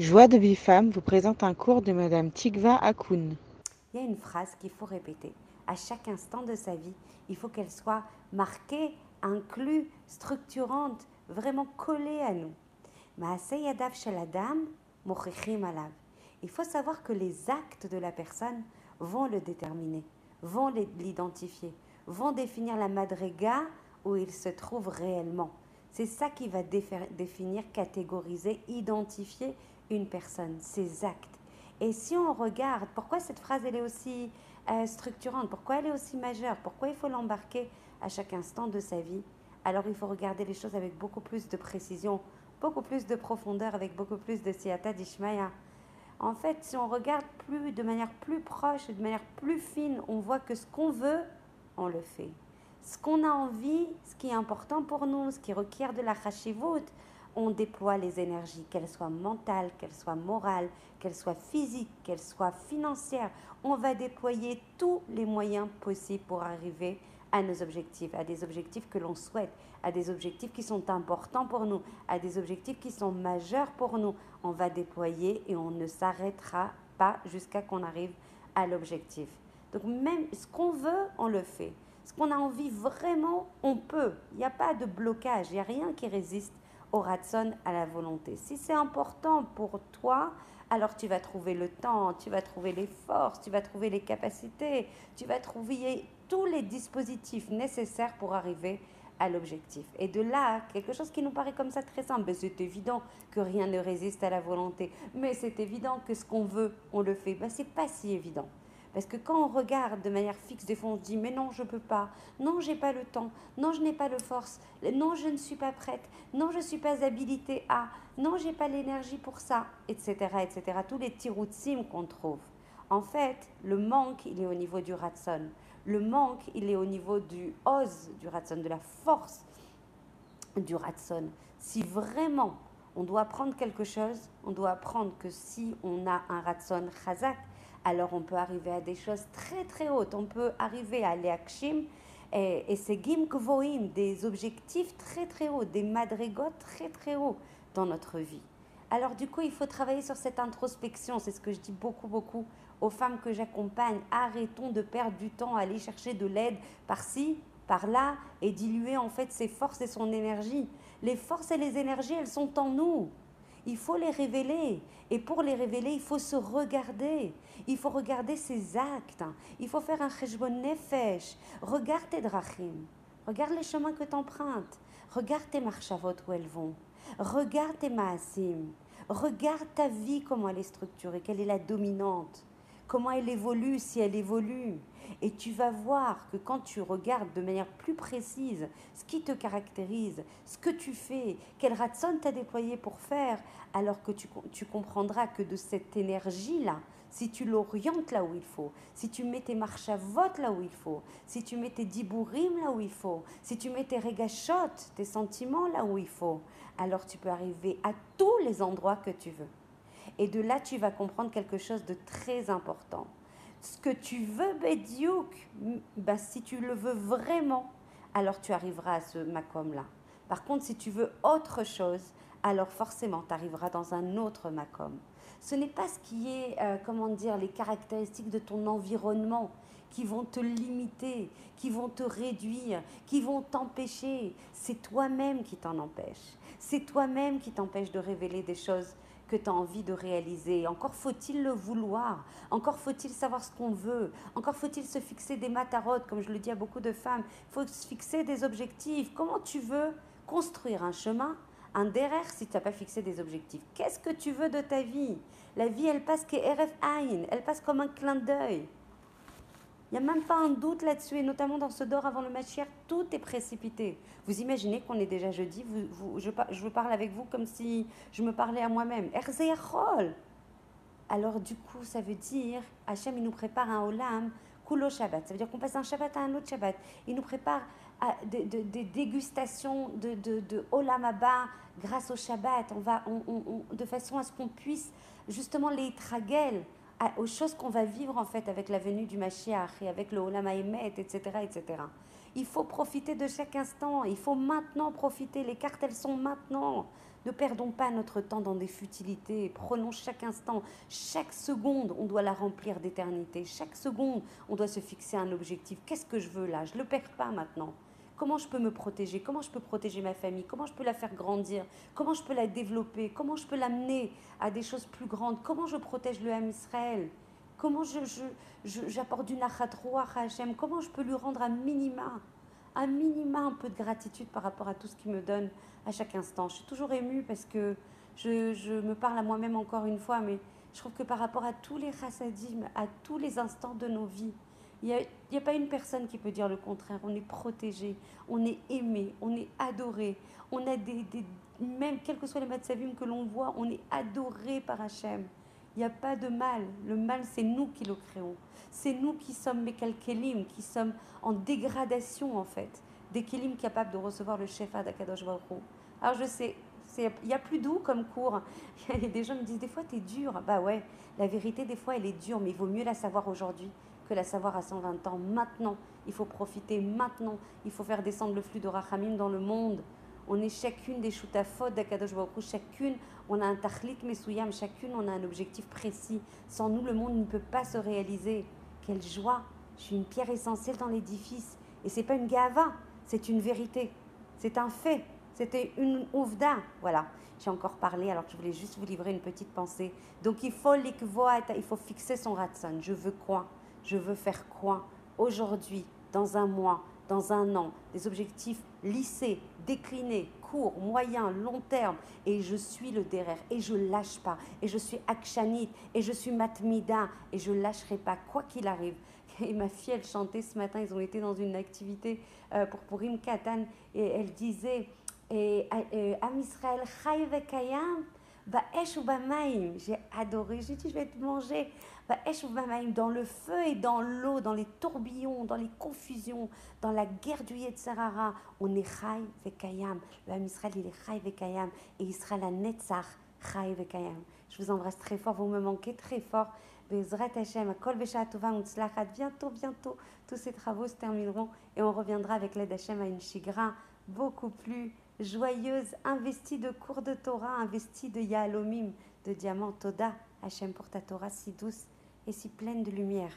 Joie de Bifam vous présente un cours de Madame Tikva Akoun. Il y a une phrase qu'il faut répéter. À chaque instant de sa vie, il faut qu'elle soit marquée, inclue, structurante, vraiment collée à nous. Il faut savoir que les actes de la personne vont le déterminer, vont l'identifier, vont définir la madriga où il se trouve réellement. C'est ça qui va définir, catégoriser, identifier une personne, ses actes. Et si on regarde, pourquoi cette phrase elle est aussi euh, structurante, pourquoi elle est aussi majeure, pourquoi il faut l'embarquer à chaque instant de sa vie, alors il faut regarder les choses avec beaucoup plus de précision, beaucoup plus de profondeur, avec beaucoup plus de siata d'Ishmaïa. En fait, si on regarde plus de manière plus proche, de manière plus fine, on voit que ce qu'on veut, on le fait. Ce qu'on a envie, ce qui est important pour nous, ce qui requiert de la chashivut, on déploie les énergies, qu'elles soient mentales, qu'elles soient morales, qu'elles soient physiques, qu'elles soient financières. On va déployer tous les moyens possibles pour arriver à nos objectifs, à des objectifs que l'on souhaite, à des objectifs qui sont importants pour nous, à des objectifs qui sont majeurs pour nous. On va déployer et on ne s'arrêtera pas jusqu'à qu'on arrive à l'objectif. Donc même ce qu'on veut, on le fait. Ce qu'on a envie vraiment, on peut. Il n'y a pas de blocage, il n'y a rien qui résiste au ratson, à la volonté. Si c'est important pour toi, alors tu vas trouver le temps, tu vas trouver les forces, tu vas trouver les capacités, tu vas trouver tous les dispositifs nécessaires pour arriver à l'objectif. Et de là, quelque chose qui nous paraît comme ça très simple, ben, c'est évident que rien ne résiste à la volonté, mais c'est évident que ce qu'on veut, on le fait. Ben, c'est pas si évident. Parce que quand on regarde de manière fixe, des fois on se dit mais non, je ne peux pas, non, j'ai pas le temps, non, je n'ai pas le force, non, je ne suis pas prête, non, je ne suis pas habilitée à, non, j'ai pas l'énergie pour ça, etc., etc. Tous les sim qu'on trouve. En fait, le manque, il est au niveau du ratson. Le manque, il est au niveau du os du ratson, de la force du ratson. Si vraiment on doit apprendre quelque chose, on doit apprendre que si on a un ratson chazak, alors on peut arriver à des choses très très hautes. On peut arriver à l'Eakshim et, et c'est Gim Kvoim, des objectifs très très hauts, des madrigots très très hauts dans notre vie. Alors du coup, il faut travailler sur cette introspection. C'est ce que je dis beaucoup beaucoup aux femmes que j'accompagne. Arrêtons de perdre du temps à aller chercher de l'aide par-ci, par-là et diluer en fait ses forces et son énergie. Les forces et les énergies, elles sont en nous. Il faut les révéler. Et pour les révéler, il faut se regarder. Il faut regarder ses actes. Il faut faire un cheshbon nefesh. Regarde tes drachim. Regarde les chemins que tu. Regarde tes marchavot où elles vont. Regarde tes maasim. Regarde ta vie, comment elle est structurée, quelle est la dominante, comment elle évolue, si elle évolue. Et tu vas voir que quand tu regardes de manière plus précise ce qui te caractérise, ce que tu fais, quel ratson t'as déployé pour faire, alors que tu, tu comprendras que de cette énergie-là, si tu l'orientes là où il faut, si tu mets tes marches à vote là où il faut, si tu mets tes dibourim là où il faut, si tu mets tes régachotes, tes sentiments là où il faut, alors tu peux arriver à tous les endroits que tu veux. Et de là, tu vas comprendre quelque chose de très important ce que tu veux, Bédiouk, bah, si tu le veux vraiment, alors tu arriveras à ce makom-là. Par contre, si tu veux autre chose, alors forcément, tu arriveras dans un autre makom. Ce n'est pas ce qui est, euh, comment dire, les caractéristiques de ton environnement qui vont te limiter, qui vont te réduire, qui vont t'empêcher. C'est toi-même qui t'en empêche. C'est toi-même qui t'empêche de révéler des choses que tu as envie de réaliser. Encore faut-il le vouloir. Encore faut-il savoir ce qu'on veut. Encore faut-il se fixer des matarotes, comme je le dis à beaucoup de femmes. Il faut se fixer des objectifs. Comment tu veux construire un chemin, un derrière si tu n'as pas fixé des objectifs? Qu'est-ce que tu veux de ta vie? La vie, elle passe que RF elle passe comme un clin d'œil. Il n'y a même pas un doute là-dessus, et notamment dans ce dor avant le Machir, tout est précipité. Vous imaginez qu'on est déjà jeudi, vous, je, je parle avec vous comme si je me parlais à moi-même. Alors du coup, ça veut dire, Hachem, il nous prépare un olam, kulo Shabbat. Ça veut dire qu'on passe d'un Shabbat à un autre Shabbat. Il nous prépare des de, dégustations de, de, de olam Abba grâce au Shabbat, on va, de façon à ce qu'on puisse justement les tragel aux choses qu'on va vivre en fait avec la venue du Mashiach et avec le Olam Haïmet, etc., etc. Il faut profiter de chaque instant, il faut maintenant profiter, les cartes elles sont maintenant. Ne perdons pas notre temps dans des futilités. Prenons chaque instant, chaque seconde, on doit la remplir d'éternité. Chaque seconde, on doit se fixer un objectif. Qu'est-ce que je veux là? Je ne le perds pas maintenant. Comment je peux me protéger? Comment je peux protéger ma famille? Comment je peux la faire grandir? Comment je peux la développer? Comment je peux l'amener à des choses plus grandes? Comment je protège le Ham Israël? Comment j'apporte je, du nachatroa à Hachem? Comment je peux lui rendre un minima un minima, un peu de gratitude par rapport à tout ce qu'il me donne à chaque instant? Je suis toujours émue parce que je, me parle à moi-même encore une fois, mais je trouve que par rapport à tous les chassadim, à tous les instants de nos vies, il n'y a, pas une personne qui peut dire le contraire. On est protégé, on est aimé, on est adoré. On a des, même quels que soient les matzavim que l'on voit, on est adoré par Hachem. Il n'y a pas de mal. Le mal, c'est nous qui le créons. C'est nous qui sommes Mekal Kelim, qui sommes en dégradation en fait. Des Kelim capables de recevoir le Shefa d'Akadosh Baruch Alors je sais, il y a plus doux comme cours. Des gens me disent des fois tu es dur. Bah ouais, la vérité des fois elle est dure, mais il vaut mieux la savoir aujourd'hui que la savoir à 120 ans. Maintenant, il faut profiter maintenant. Il faut faire descendre le flux de Rachamim dans le monde. On est chacune des choutafot d'Akadosh Baruch chacune on a un tachlit mesuyam, chacune on a un objectif précis. Sans nous, le monde ne peut pas se réaliser. Quelle joie Je suis une pierre essentielle dans l'édifice. Et c'est pas une gava, c'est une vérité. C'est un fait. C'était une ouvda. Voilà. J'ai encore parlé alors que je voulais juste vous livrer une petite pensée. Donc il faut il faut fixer son ratson. Je veux quoi? Je veux faire quoi Aujourd'hui, dans un mois, dans un an, des objectifs lissés, déclinés, court, moyen, long terme. Et je suis le derrière. Et je lâche pas. Et je suis akshanit. Et je suis matmida. Et je lâcherai pas, quoi qu'il arrive. Et ma fille, elle chantait ce matin. Ils ont été dans une activité euh, pour Purim Katan. Et elle disait et, Am Israël, Kayam. J'ai adoré. J'ai dit, je vais te manger dans le feu et dans l'eau, dans les tourbillons, dans les confusions, dans la guerre du Yetzerara, on est Chai Vekayam. Le Ham Israël, il est Chai Vekayam. Et Israël a Netzach Chai Vekayam. Je vous embrasse très fort, vous me manquez très fort. Bezrat Hashem, Kol Tova Bientôt, bientôt, tous ces travaux se termineront et on reviendra avec l'aide d'Hachem à une chigra beaucoup plus joyeuse, investie de cours de Torah, investie de Yahalomim, de diamants. Toda, Hachem, pour ta Torah si douce et si pleine de lumière.